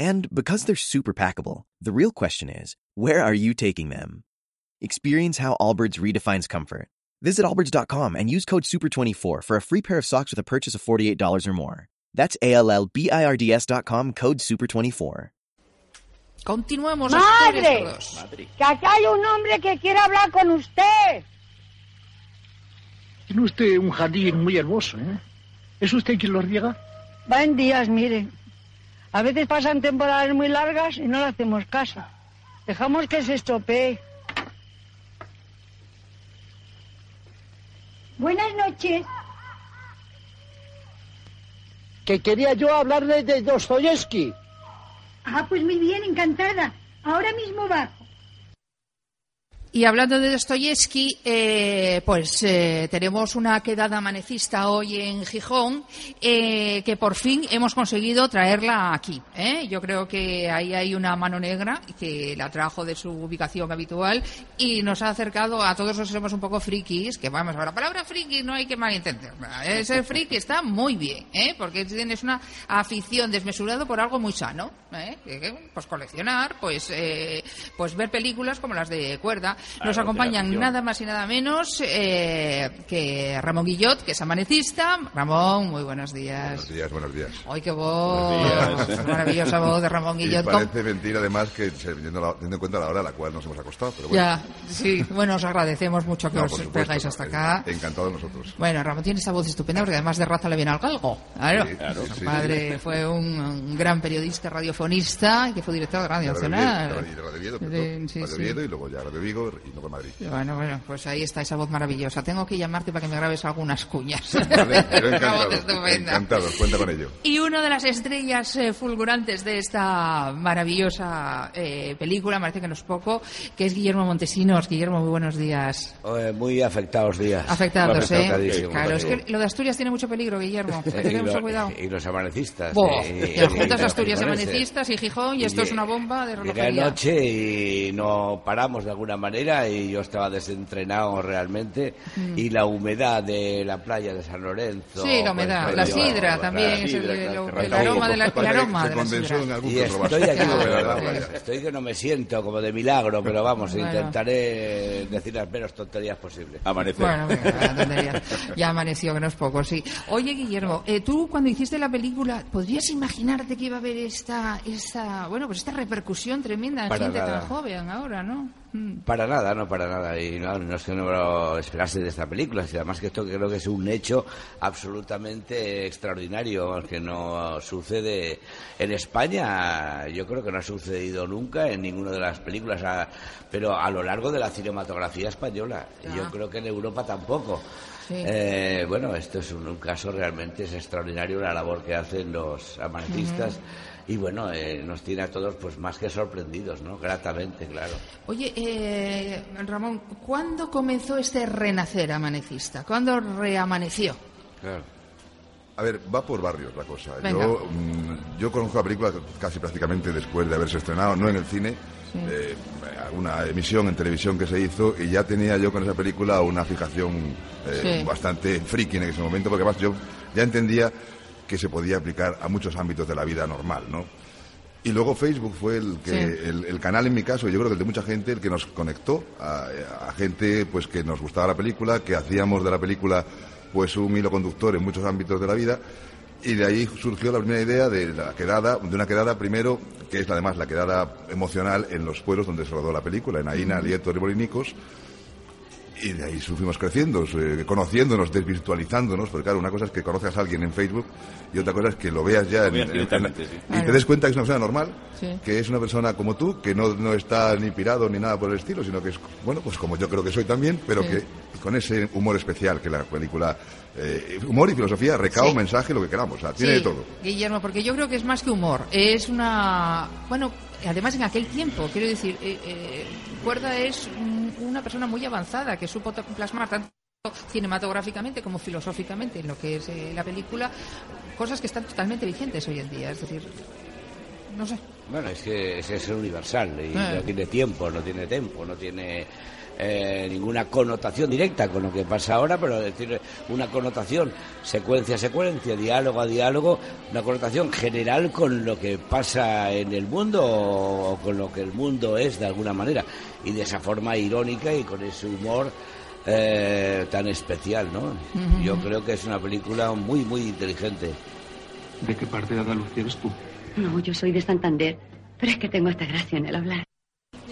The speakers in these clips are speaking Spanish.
And because they're super packable, the real question is, where are you taking them? Experience how Allbirds redefines comfort. Visit allbirds.com and use code SUPER24 for a free pair of socks with a purchase of $48 or more. That's A-L-L-B-I-R-D-S.com, code SUPER24. Continuamos. ¡Madre! Que acá hay un hombre que quiere hablar con usted. Tiene usted un jardín muy hermoso, ¿eh? ¿Es usted quien lo riega? Va en días, mire. A veces pasan temporadas muy largas y no le hacemos caso. Dejamos que se estropee. Buenas noches. Que quería yo hablarle de Dostoyevsky. Ah, pues muy bien, encantada. Ahora mismo bajo. Y hablando de Dostoyevsky, eh, pues eh, tenemos una quedada manecista hoy en Gijón, eh, que por fin hemos conseguido traerla aquí. ¿eh? Yo creo que ahí hay una mano negra que la trajo de su ubicación habitual y nos ha acercado a todos los que somos un poco frikis, que vamos, a la palabra friki no hay que malentenderla. Ser friki está muy bien, ¿eh? porque tienes una afición desmesurada por algo muy sano. ¿eh? Pues coleccionar, pues, pues ver películas como las de cuerda. Nos Claro, acompañan nada más y nada menos eh, que Ramón Guillot, que es amanecista. Ramón, muy buenos días. Buenos días, buenos días. ¡Ay, qué voz! Días. Maravillosa voz de Ramón Y Guillot. parece mentira, además, que teniendo, la- teniendo en cuenta la hora a la cual nos hemos acostado. Pero bueno, Ya, sí. Bueno, os agradecemos mucho que No, os supuesto, pegáis hasta acá. Encantado de nosotros. Bueno, Ramón tiene esa voz estupenda porque además de raza le viene al galgo. Claro. Sí, claro, Su sí, padre sí. fue un, un gran periodista radiofonista y que fue director de Radio De Radio Nacional. De Radio Oviedo, De- sí, Radio. Oviedo y luego ya Radio Vigo y luego Madrid. Bueno, bueno, pues ahí está esa voz maravillosa. Tengo que llamarte para que me grabes algunas cuñas. Vale, pero Una voz encantado, estupenda. encantado, cuenta con ello. Y una de las estrellas eh, fulgurantes de esta maravillosa eh, película, me parece que no es poco, que es Guillermo Montesinos. Guillermo, muy buenos días. Eh, muy afectados días. Afectados, ¿eh? Claro, es sí. que lo de Asturias tiene mucho peligro, Guillermo. Hay que Y tener mucho lo- cuidado. Y los amanecistas. Eh, y las y- juntas y los Asturias gijoneses. amanecistas y Gijón, y esto es una bomba de relojería. anoche y no paramos de alguna manera y yo estaba desentrenado realmente y la humedad de la playa de San Lorenzo. Sí, la humedad. pues, La yo- sidra también, es el- sidra, el- claro, el que aroma de la- el Parece que aroma se de la condensó sidra. en algún Y que otro vaso. estoy aquí, verdad, estoy que no me siento como de milagro, pero vamos, Bueno. intentaré decir las menos tonterías posibles. Amanecer. Bueno, venga, ya amaneció, que no es poco, sí. Oye, Guillermo, eh, tú cuando hiciste la película, ¿podrías imaginarte que iba a haber esta, esta, bueno, pues esta repercusión tremenda en Para gente nada. tan joven ahora, ¿no? Mm. Para nada, no para nada. Y no, no es que no me lo esperase de esta película, sino además que esto creo que es un hecho absolutamente extraordinario, que no sucede en España. Yo creo que no ha sucedido nunca en ninguna de las películas, a- pero a lo largo de la cinematografía española. Y yo Ah. creo que en Europa tampoco. Sí. Eh, bueno, esto es un, un caso realmente es extraordinario la labor que hacen los amanecistas. Y bueno, eh, nos tiene a todos pues más que sorprendidos, ¿no? Gratamente, claro. Oye, eh, Ramón, ¿cuándo comenzó este renacer amanecista? ¿Cuándo reamaneció? Claro. A ver, va por barrios la cosa. Venga. Yo, mm, yo conozco la película casi prácticamente después de haberse estrenado, no en el cine, eh, una emisión en televisión que se hizo y ya tenía yo con esa película una fijación eh, Sí. bastante friki en ese momento, porque además yo ya entendía que se podía aplicar a muchos ámbitos de la vida normal, ¿no? Y luego Facebook fue el, que, Sí. el, el canal en mi caso, yo creo que el de mucha gente, el que nos conectó a, a gente pues que nos gustaba la película, que hacíamos de la película pues un hilo conductor en muchos ámbitos de la vida. Y de ahí surgió la primera idea de la quedada, de una quedada primero, que es además la quedada emocional en los pueblos donde se rodó la película, en Aina, Lieto, Ribolinicos. Y de ahí fuimos creciendo, eh, conociéndonos, desvirtualizándonos, porque claro, una cosa es que conozcas a alguien en Facebook y otra cosa es que lo veas ya Lo en- veas en- directamente, en- sí. y te des cuenta que es una persona normal, Sí. que es una persona como tú, que no, no está ni pirado ni nada por el estilo, sino que es, bueno, pues como yo creo que soy también, pero Sí. que con ese humor especial que la película eh, humor y filosofía, recao, Sí. mensaje, lo que queramos. O sea, tiene Sí, de todo. Guillermo, porque yo creo que es más que humor. Es una. Bueno, además en aquel tiempo, quiero decir, eh, eh, Cuerda es un- una persona muy avanzada que supo to- plasmar tanto cinematográficamente como filosóficamente en lo que es eh, la película cosas que están totalmente vigentes hoy en día. Es decir, no sé. Bueno, es que es, es universal y Eh. no tiene tiempo, no tiene tiempo, no tiene eh, ninguna connotación directa con lo que pasa ahora, pero decir, una connotación secuencia a secuencia, diálogo a diálogo, una connotación general con lo que pasa en el mundo o con lo que el mundo es de alguna manera y de esa forma irónica y con ese humor eh, tan especial, ¿no? Yo creo que es una película muy, muy inteligente. ¿De qué parte de Andalucía eres tú? No, yo soy de Santander, pero es que tengo esta gracia en el hablar.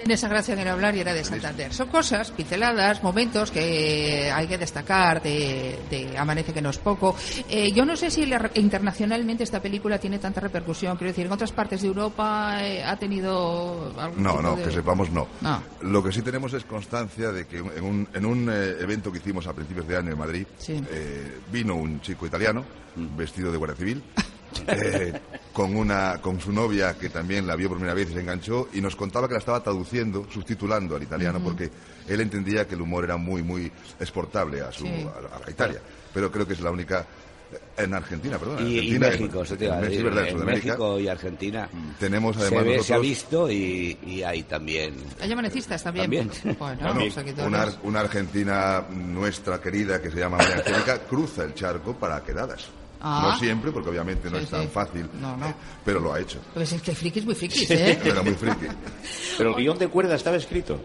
En esa gracia en el hablar y era de Santander. Son cosas, pinceladas, momentos que hay que destacar de, de Amanece que no es poco. Eh, yo no sé si la- internacionalmente esta película tiene tanta repercusión. Quiero decir, en otras partes de Europa eh, ha tenido algún No, tipo no, de- que sepamos no. No. Lo que sí tenemos es constancia de que en un, en un eh, evento que hicimos a principios de año en Madrid, Sí. eh, vino un chico italiano vestido de guardia civil. eh, con una con su novia que también la vio por primera vez y se enganchó y nos contaba que la estaba traduciendo, subtitulando al italiano porque él entendía que el humor era muy muy exportable a su Sí. a, a Italia, pero creo que es la única en Argentina, perdón, Y, y Argentina, México, en- verdad, en México y Argentina tenemos se, además ve, se ha visto y, y hay también. Hay amanecistas también. También. Bueno, Bueno, pues una, una argentina nuestra querida que se llama María Angélica cruza el charco para quedadas. Ah. No siempre, porque obviamente no Sí, es tan sí. fácil, No, no. eh, pero lo ha hecho. Pues es que frikis muy frikis, ¿eh? Era muy friki. Pero el guion de cuerda estaba escrito.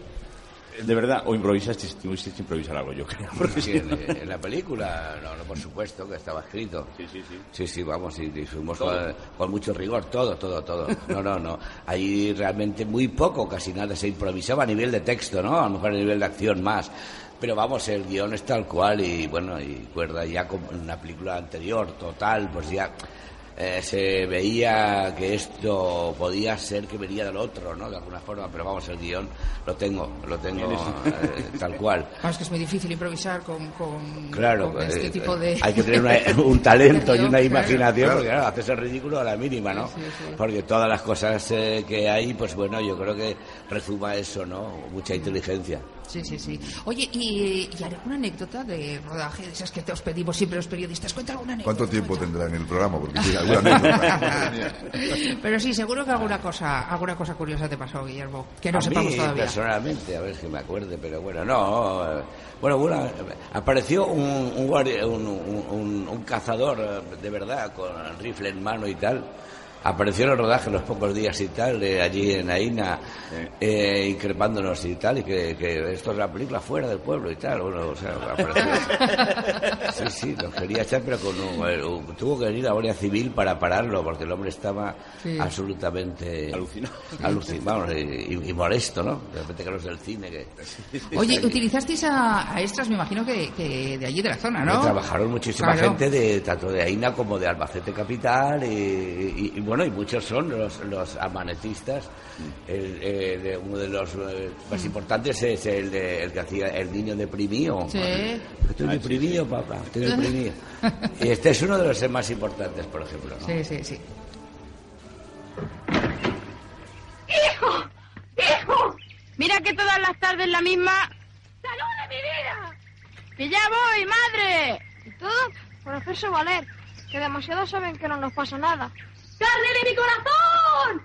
De verdad, o improvisaste, tuviste que improvisar algo, yo creo. Porque Sí, en, en la película, no, no, por supuesto que estaba escrito. Sí, sí, sí. Sí, sí, vamos, y, y fuimos con, con mucho rigor, todo, todo, todo. No, no, no. Ahí realmente muy poco, casi nada se improvisaba a nivel de texto, ¿no? A lo mejor a nivel de acción más. Pero vamos, el guion es tal cual y bueno, y cuerda ya como en una película anterior, total, pues ya eh, se veía que esto podía ser que venía del otro, ¿no? De alguna forma, pero vamos, el guion lo tengo, lo tengo eh, tal cual. Vamos, que es muy difícil improvisar con, con, Claro, con este eh, tipo de... hay que tener una- un talento y una imaginación, Claro. porque claro, haces el ridículo a la mínima, ¿no? Sí, sí, sí. Porque todas las cosas eh, que hay, pues bueno, yo creo que resuma eso, ¿no? Mucha inteligencia. Sí, sí, sí. Oye, ¿y, y alguna anécdota de rodaje de esas que te os pedimos siempre los periodistas? Cuenta alguna anécdota. ¿Cuánto tiempo cuenta. tendrá en el programa? Porque sí, alguna anécdota. Pero sí, seguro que alguna cosa, alguna cosa curiosa te pasó, Guillermo, que no a sepamos mí, todavía. personalmente, a ver si me acuerde, pero bueno, no. eh, Bueno, una- apareció un, un, guardia- un- un- un- un cazador eh, de verdad con rifle en mano y tal. Apareció en el rodaje los pocos días y tal, de allí en Aina, eh, increpándonos y tal, y que, que esto es la película fuera del pueblo y tal. Bueno, o sea, apareció. Sí, sí, nos quería echar, pero con un, eh, un- tuvo que venir la Guardia Civil para pararlo, porque el hombre estaba Sí. absolutamente Alucinado. aluci- vamos, y, y molesto, ¿no? De repente que los del cine que... Oye, utilizasteis a, a extras, me imagino que, que de allí de la zona, ¿no? Que trabajaron muchísima Claro. gente de tanto de Aina como de Albacete Capital y, y- y, bueno y muchos son los, los amanecistas el, eh, de- uno de los eh, más importantes es el, de- el que hacía el niño deprimido Sí. estoy deprimido papá estoy deprimido y este es uno de los más importantes por ejemplo ¿no? Sí, sí, sí. ¡Hijo! ¡Hijo! Mira que todas las tardes la misma... ¡Salud de mi vida! ¡Que ya voy, madre! Y todo por hacerse valer, que demasiado saben que no nos pasa nada. ¡Carne de mi corazón!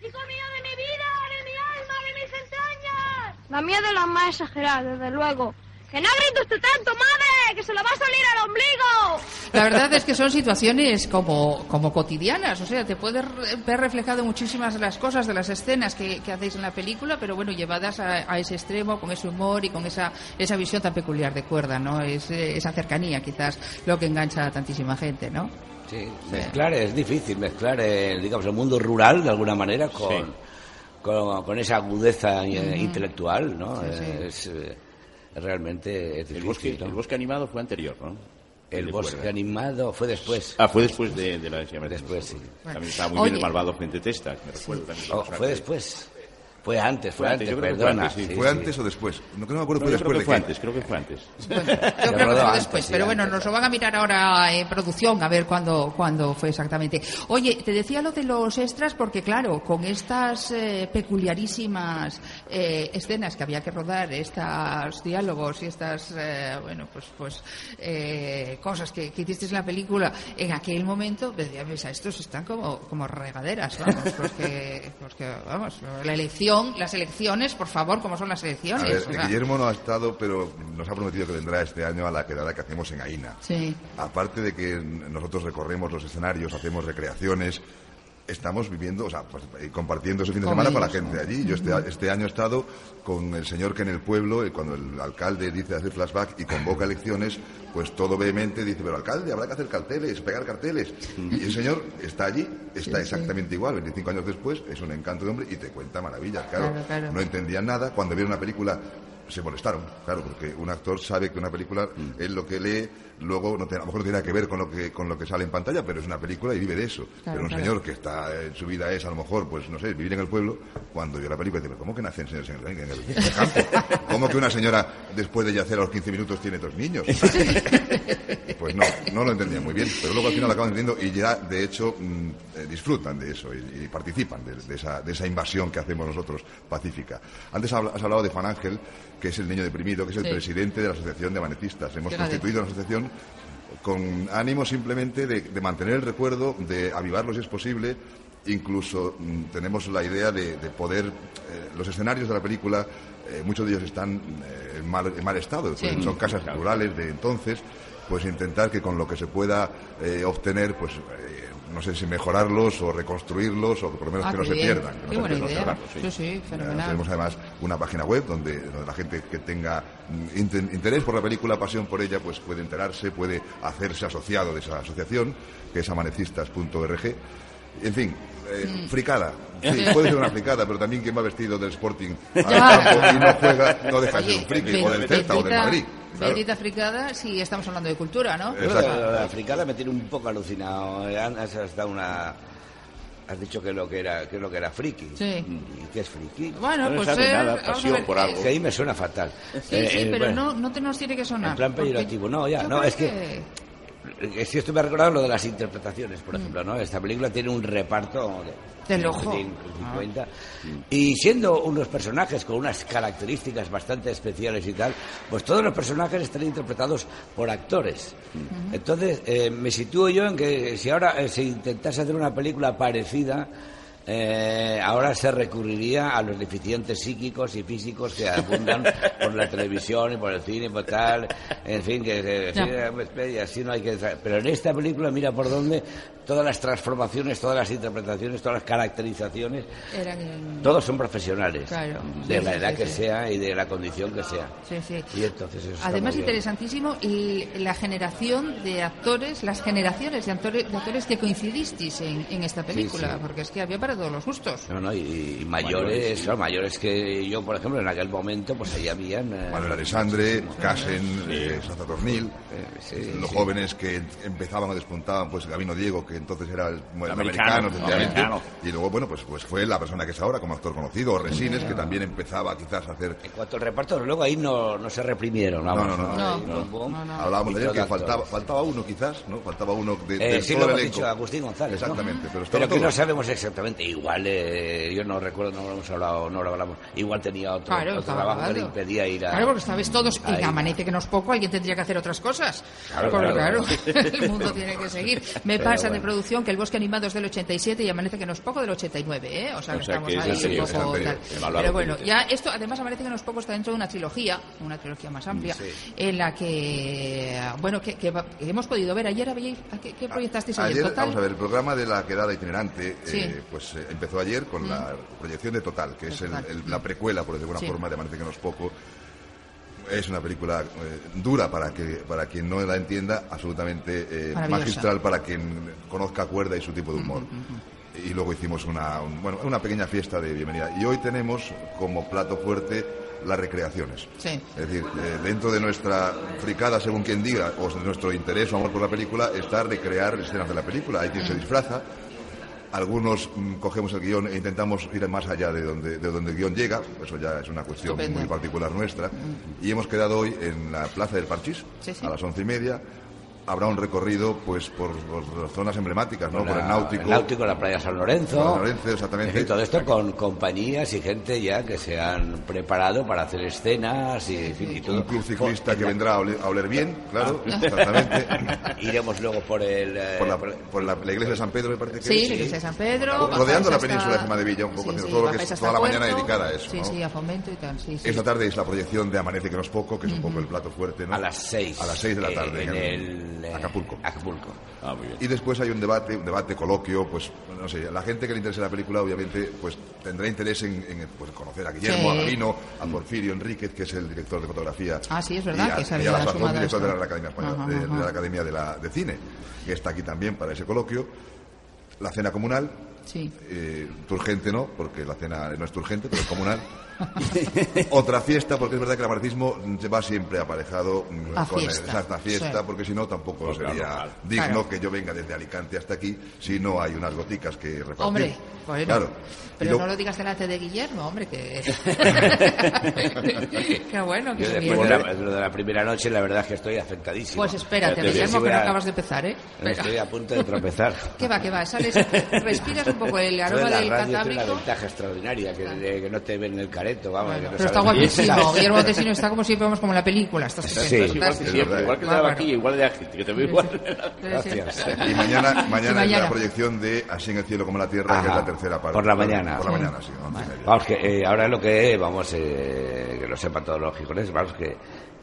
¡Hijo mío de mi vida, de mi alma, de mis entrañas! La mía de las más exageradas, desde luego. ¡Que no grite usted tanto, madre! ¡Que se le va a salir al ombligo! La verdad es que son situaciones como, como cotidianas, o sea, te puedes ver reflejado muchísimas de las cosas, de las escenas que, que hacéis en la película, pero bueno, llevadas a, a ese extremo, con ese humor y con esa, esa visión tan peculiar de cuerda, ¿no? Es, esa cercanía, quizás, lo que engancha a tantísima gente, ¿no? Sí, mezclar es difícil, mezclar el, digamos, el mundo rural de alguna manera con, con, con esa agudeza intelectual, ¿no? Sí, sí. Es, eh, realmente es El difícil, bosque, ¿no? el bosque animado fue anterior, ¿no? El bosque animado fue después. Ah, fue después de, de la de Después, sí. También estaba muy Oye. bien el malvado frente testa, me recuerdo también. Oh, fue después. Fue antes, fue antes, yo creo que fue perdona. antes, sí. Sí, ¿Fue sí. antes o después? No, no me acuerdo No, fue yo creo después que fue antes, creo que fue antes. Yo creo que fue antes, después, sí, pero bueno, antes. nos lo van a mirar ahora en producción a ver cuándo, cuándo fue exactamente. Oye, te decía lo de los extras porque, claro, con estas eh, peculiarísimas eh, escenas que había que rodar, estos diálogos y estas, eh, bueno, pues, pues eh, cosas que, que hiciste en la película, en aquel momento, decía, a estos están como, como regaderas, vamos, porque, porque, vamos, la elección, las elecciones, por favor, ¿cómo son las A elecciones? ver, O sea, Guillermo no ha estado, pero nos ha prometido que vendrá este año a la quedada que hacemos en Aina. Sí. Aparte de que nosotros recorremos los escenarios, hacemos recreaciones, estamos viviendo, o sea, pues, compartiendo ese fin de Con semana con la ellos, gente allí. Yo este, este año he estado con el señor que en el pueblo, eh, cuando el alcalde dice hacer flashback y convoca elecciones, pues todo vehemente dice, pero alcalde, habrá que hacer carteles, pegar carteles. Y el señor está allí, está exactamente igual, 25 años después, es un encanto de hombre y te cuenta maravillas. Claro, Claro, claro. no entendían nada. Cuando vieron una película se molestaron, claro, porque un actor sabe que una película Mm. es lo que lee, luego no tiene- a lo mejor no tiene nada que ver con lo que con lo que sale en pantalla, pero es una película y vive de eso. Claro, pero un claro. señor que está en su vida es a lo mejor, pues no sé, vivir en el pueblo, cuando vio la película dice, "¿Pero ¿cómo que nacen señores en el, en el campo? ¿Cómo que una señora después de yacer a los 15 minutos tiene dos niños? Pues no, no lo entendían muy bien, pero luego al final lo acaban entendiendo y ya, de hecho, mm, eh, disfrutan de eso y, y participan de, de esa, de esa invasión que hacemos nosotros pacífica. Antes has hablado de Juan Ángel, que es el niño deprimido, que es el Sí. presidente de la Asociación de Amanetistas. Hemos Fíjate. constituido una asociación con ánimo simplemente de, de mantener el recuerdo, de avivarlo si es posible. Incluso mm, tenemos la idea de, de poder, eh, los escenarios de la película, eh, muchos de ellos están eh, en, mal, en mal estado, Sí. son casas rurales de entonces, pues intentar que con lo que se pueda eh, obtener, pues eh, no sé si mejorarlos o reconstruirlos o por lo menos Ah, que no se pierdan. que no Qué se buena pierdan, idea. cerrarlos, Sí, sí, fenomenal. tenemos además una página web donde, donde la gente que tenga mm, interés por la película, pasión por ella, pues puede enterarse, puede hacerse asociado de esa asociación, que es amanecistas.org. En fin, eh, fricada. Sí, puede ser una fricada, pero también quien va vestido del Sporting al campo y no juega, no deja de ser un friki, o del Celta o del Madrid. Claro. Bendita fricada si estamos hablando de cultura, ¿no? Yo de la fricada me tiene un poco alucinado. Eh, Has, has dado una... Has dicho que lo que era, que lo que era friki. Sí. ¿Y qué es friki? Bueno, No pues sabe eh, nada, pasión ver, por algo. Que ahí me suena fatal. Sí, Eh, sí, eh, pero bueno, no, no te nos tiene que sonar. En plan peyorativo, no, ya, no, es que- Eh, Si esto me ha recordado lo de las interpretaciones, por ejemplo, ¿no? Esta película tiene un reparto de, Del ojo. de 50. Y siendo unos personajes con unas características bastante especiales y tal, pues todos los personajes están interpretados por actores. Entonces, eh, me sitúo yo en que si ahora eh, se intentase hacer una película parecida, eh, ahora se recurriría a los deficientes psíquicos y físicos que abundan por la televisión y por el cine y por tal, en fin, que, pues, y así no hay que... Pero en esta película, mira por dónde, todas las transformaciones, todas las interpretaciones, todas las caracterizaciones, Eran todos son profesionales, Claro, de sí, la edad sí, que sí. sea y de la condición que sea. Y entonces eso Además, interesantísimo y la generación de actores, las generaciones de actores, de actores que coincidisteis en, en esta película, porque es que había para todos los gustos. No, no, y, y mayores, claro, mayores que yo, por ejemplo, en aquel momento, pues ahí habían... eh, Manuel Alessandre, Casen, eh, Sanza Tornil, Eh, sí, los sí. jóvenes que empezaban o despuntaban, pues Gabino Diego, que entonces era el, americano, americano, y luego, bueno, pues, pues fue la persona que es ahora como actor conocido, o Resines, que también empezaba quizás a hacer... En cuanto al reparto, luego ahí no, no se reprimieron, vamos. No, no, no. No, no, no, no. Hablábamos de que faltaba, faltaba uno quizás, ¿no? Faltaba uno de, Eh, del sí, todo lo hemos dicho, Agustín González. ¿no? Exactamente, pero, Pero que todo. no sabemos exactamente. Igual, eh, yo no recuerdo, no lo hemos hablado, no lo hablamos. Igual tenía otro, Claro, otro trabajo que le impedía ir a. Claro, porque estabais todos y amanece que no es poco, alguien tendría que hacer otras cosas. Claro, Porque, claro. el mundo tiene que seguir. Me Pero pasa de producción que el bosque animado es del 87 y amanece que no es poco del 89, ¿eh? O sea, que O sea, estamos que ahí anterior, un poco tal. Pero bueno, ya esto, además amanece que no es poco está dentro de una trilogía, una trilogía más amplia, en la que, bueno, que, que hemos podido ver. Ayer habíais, ¿a ¿qué, qué proyectasteis ayer? Ayer, Total. vamos a ver, el programa de la quedada itinerante, Sí. Mm. eh, pues eh, empezó ayer con la proyección de Total, que es el- el- la precuela, por decirlo de Sí. alguna forma, de Amanece que no es poco. Es una película eh, dura para que para quien no la entienda, absolutamente eh, magistral para quien conozca Cuerda y su tipo de humor. Y luego hicimos una, un- bueno, una pequeña fiesta de bienvenida. Y hoy tenemos como plato fuerte las recreaciones. Sí. Es decir, eh, dentro de nuestra fricada, según quien diga, o de nuestro interés o amor por la película, está recrear escenas de la película. Hay quien se disfraza Algunos mm, cogemos el guion e intentamos ir más allá de donde, de donde el guion llega, eso ya es una cuestión Estupendo. muy particular nuestra. Y hemos quedado hoy en la Plaza del Parchís, Sí, sí. a las once y media. Habrá un recorrido pues por, por las zonas emblemáticas, ¿no? La- por el náutico. el náutico, la playa San Lorenzo. San Lorenzo, exactamente. Y todo esto con compañías y gente ya que se han preparado para hacer escenas y, y todo. Un club ciclista que vendrá a oler, a oler bien, claro, Ah. exactamente. Iremos luego por el... eh, Por la, por la- la iglesia de San Pedro, me parece que Sí, es. la iglesia de San Pedro. Rodeando la hasta- península de Gemadevilla, un poco, Sí, todo lo que es hasta toda la mañana dedicada a eso. Sí, ¿no? sí, a fomento y tal. Sí, sí. Esta tarde es la proyección de Amanece que no es poco, que es un poco el plato fuerte, ¿no? A las seis. A las seis de la eh, tarde. en el, eh, Acapulco. Acapulco. Ah, muy bien. Y después hay un debate, un debate, coloquio, pues, no sé, la gente que le interese la película, obviamente, pues tendrá interés en, en, pues, conocer a Guillermo, Sí. a Gavino, a Porfirio Enríquez, que es el director de fotografía. Ah, sí, es verdad, y a, que se había director de la Academia Española, Ajá, de, la Academia de, la, de Cine, que está aquí también para ese coloquio. La cena comunal, Sí. eh, turgente no, porque la cena no es turgente, pero es comunal. Otra fiesta, porque es verdad que el amaricismo va siempre aparejado mm, A con fiesta, esa fiesta, sí. porque si no tampoco Pues sería claro. digno Claro. que yo venga desde Alicante hasta aquí si no hay unas goticas que repartir. Hombre, bueno, claro. Pero lo- no lo digas delante de Guillermo, hombre, que... qué bueno, Yo que después bien. de la, lo de la primera noche, la verdad es que estoy afectadísimo. Pues espérate, Guillermo, si que no a- acabas de empezar, ¿eh? Venga. Estoy a punto de tropezar. ¿Qué va, qué va? Sales, respiras un poco el aroma del tiene catábrico. una ventaja extraordinaria, que, de- que no te ven el vamos. que no Pero está guapísimo. Guillermo Tesino está como si fuéramos como en la película. Está Sí, estupendo, Igual que siempre, igual que Bárbaro. aquí, igual de ágil, que te veo igual. Gracias. Y mañana, mañana, Y es mañana. la proyección de Así en el cielo como en la tierra, que es Ajá. la tercera parte. Por la mañana. Por la Sí. mañana, sí. Vamos, que eh, ahora lo que vamos, eh, que lo sepan todos los gijones, vamos, que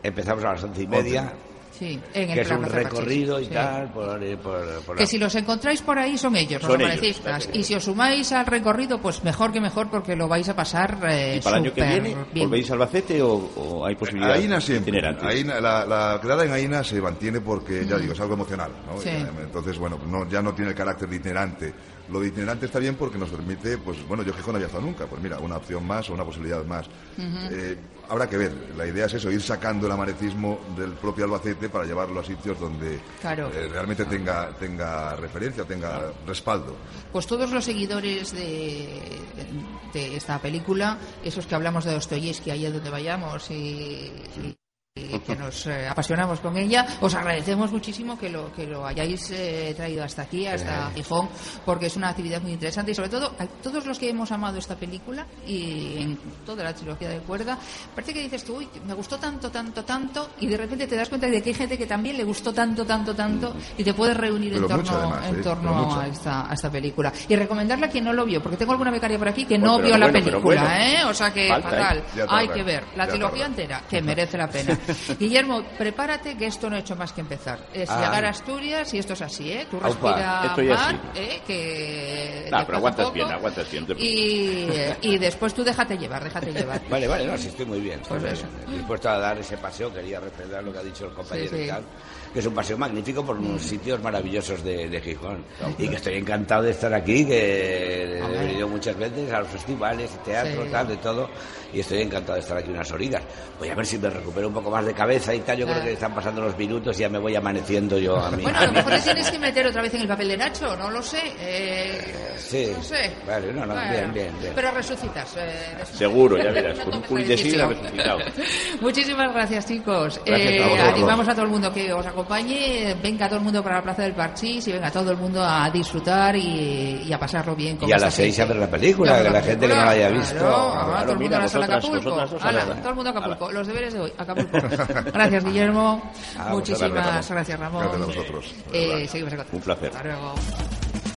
empezamos a las once y media, Sí, en el que es un recorrido y sí. tal, por, por, por Que la- si los encontráis por ahí son ellos, los Son ellos. Y si os sumáis al recorrido, pues mejor que mejor porque lo vais a pasar eh, ¿Y para el año que viene bien. volvéis a Albacete o, o hay posibilidad Aina siempre. itinerante? Aina- la, la quedada en Aina se mantiene porque, ya digo, es algo emocional. ¿no? Sí. Y, Entonces, bueno, no, ya no tiene el carácter de itinerante. Lo de itinerante está bien porque nos permite, pues bueno, yo Gijón no había estado nunca. Pues mira, una opción más o una posibilidad más. Eh, habrá que ver. La idea es eso, ir sacando el amarecismo del propio Albacete para llevarlo a sitios donde Claro. eh, realmente tenga, tenga referencia, tenga respaldo. Pues todos los seguidores de, de esta película, esos que hablamos de Dostoyevsky allá donde vayamos y, y- y que nos eh, apasionamos con ella, os agradecemos muchísimo que lo que lo hayáis eh, traído hasta aquí, hasta Gijón, porque es una actividad muy interesante y sobre todo a todos los que hemos amado esta película y en toda la trilogía de cuerda, parece que dices tú, uy, me gustó tanto, tanto, tanto y de repente te das cuenta de que hay gente que también le gustó tanto, tanto, tanto y te puedes reunir en mucho, torno, en ¿eh? torno a esta, a esta película. Y recomendarla a quien no lo vio, porque tengo alguna becaria por aquí que no vio la bueno, película, bueno. ¿eh? O sea que Falta, fatal. Hay que ver la ya trilogía tarda. entera, que merece la pena. Guillermo, prepárate que esto no ha hecho más que empezar. Es Ah. llegar a Asturias y esto es así, ¿eh? Tú Aupa, respira ya mar. ¿eh? Que... Nah, pero aguantas bien, aguantas bien. Y, y después tú déjate llevar, déjate llevar. Vale, vale, no, sí, estoy muy bien. Estoy Pues muy eso. bien. Dispuesto a dar ese paseo, quería refrendar lo que ha dicho el compañero Sí, sí. y tal, que es un paseo magnífico por unos sitios maravillosos de, de Gijón. Y que estoy encantado de estar aquí, que he venido muchas veces a los festivales, teatro, Sí. tal, de todo, y estoy encantado de estar aquí unas horitas. Voy a ver si me recupero un poco más de cabeza y tal, yo Claro. creo que están pasando los minutos y ya me voy amaneciendo yo a mí. Bueno, a lo mejor te tienes que meter otra vez en el papel de Nacho, no lo sé. Eh, Sí. No sé. Vale, no, no, Bueno, bien, bien, bien. Pero resucitas. eh, resucitas. Seguro, ya verás, con un de resucitado. Muchísimas gracias, chicos. Gracias Eh, a animamos a todo el mundo que os acompañe. Venga todo el mundo para la Plaza del Parchís y venga todo el mundo a disfrutar y, y a pasarlo bien. con Y a las seis a ver la película, que la gente que no la haya visto. Claro, Claro, todo el mundo mira, a la sala Acapulco. Ala, ala. todo el mundo a Acapulco. Los deberes de hoy, Acapulco. Gracias, Guillermo. Ah, Muchísimas gracias, gracias, Ramón. Gracias a vosotros. Eh, seguimos en contacto. Un placer. Hasta luego.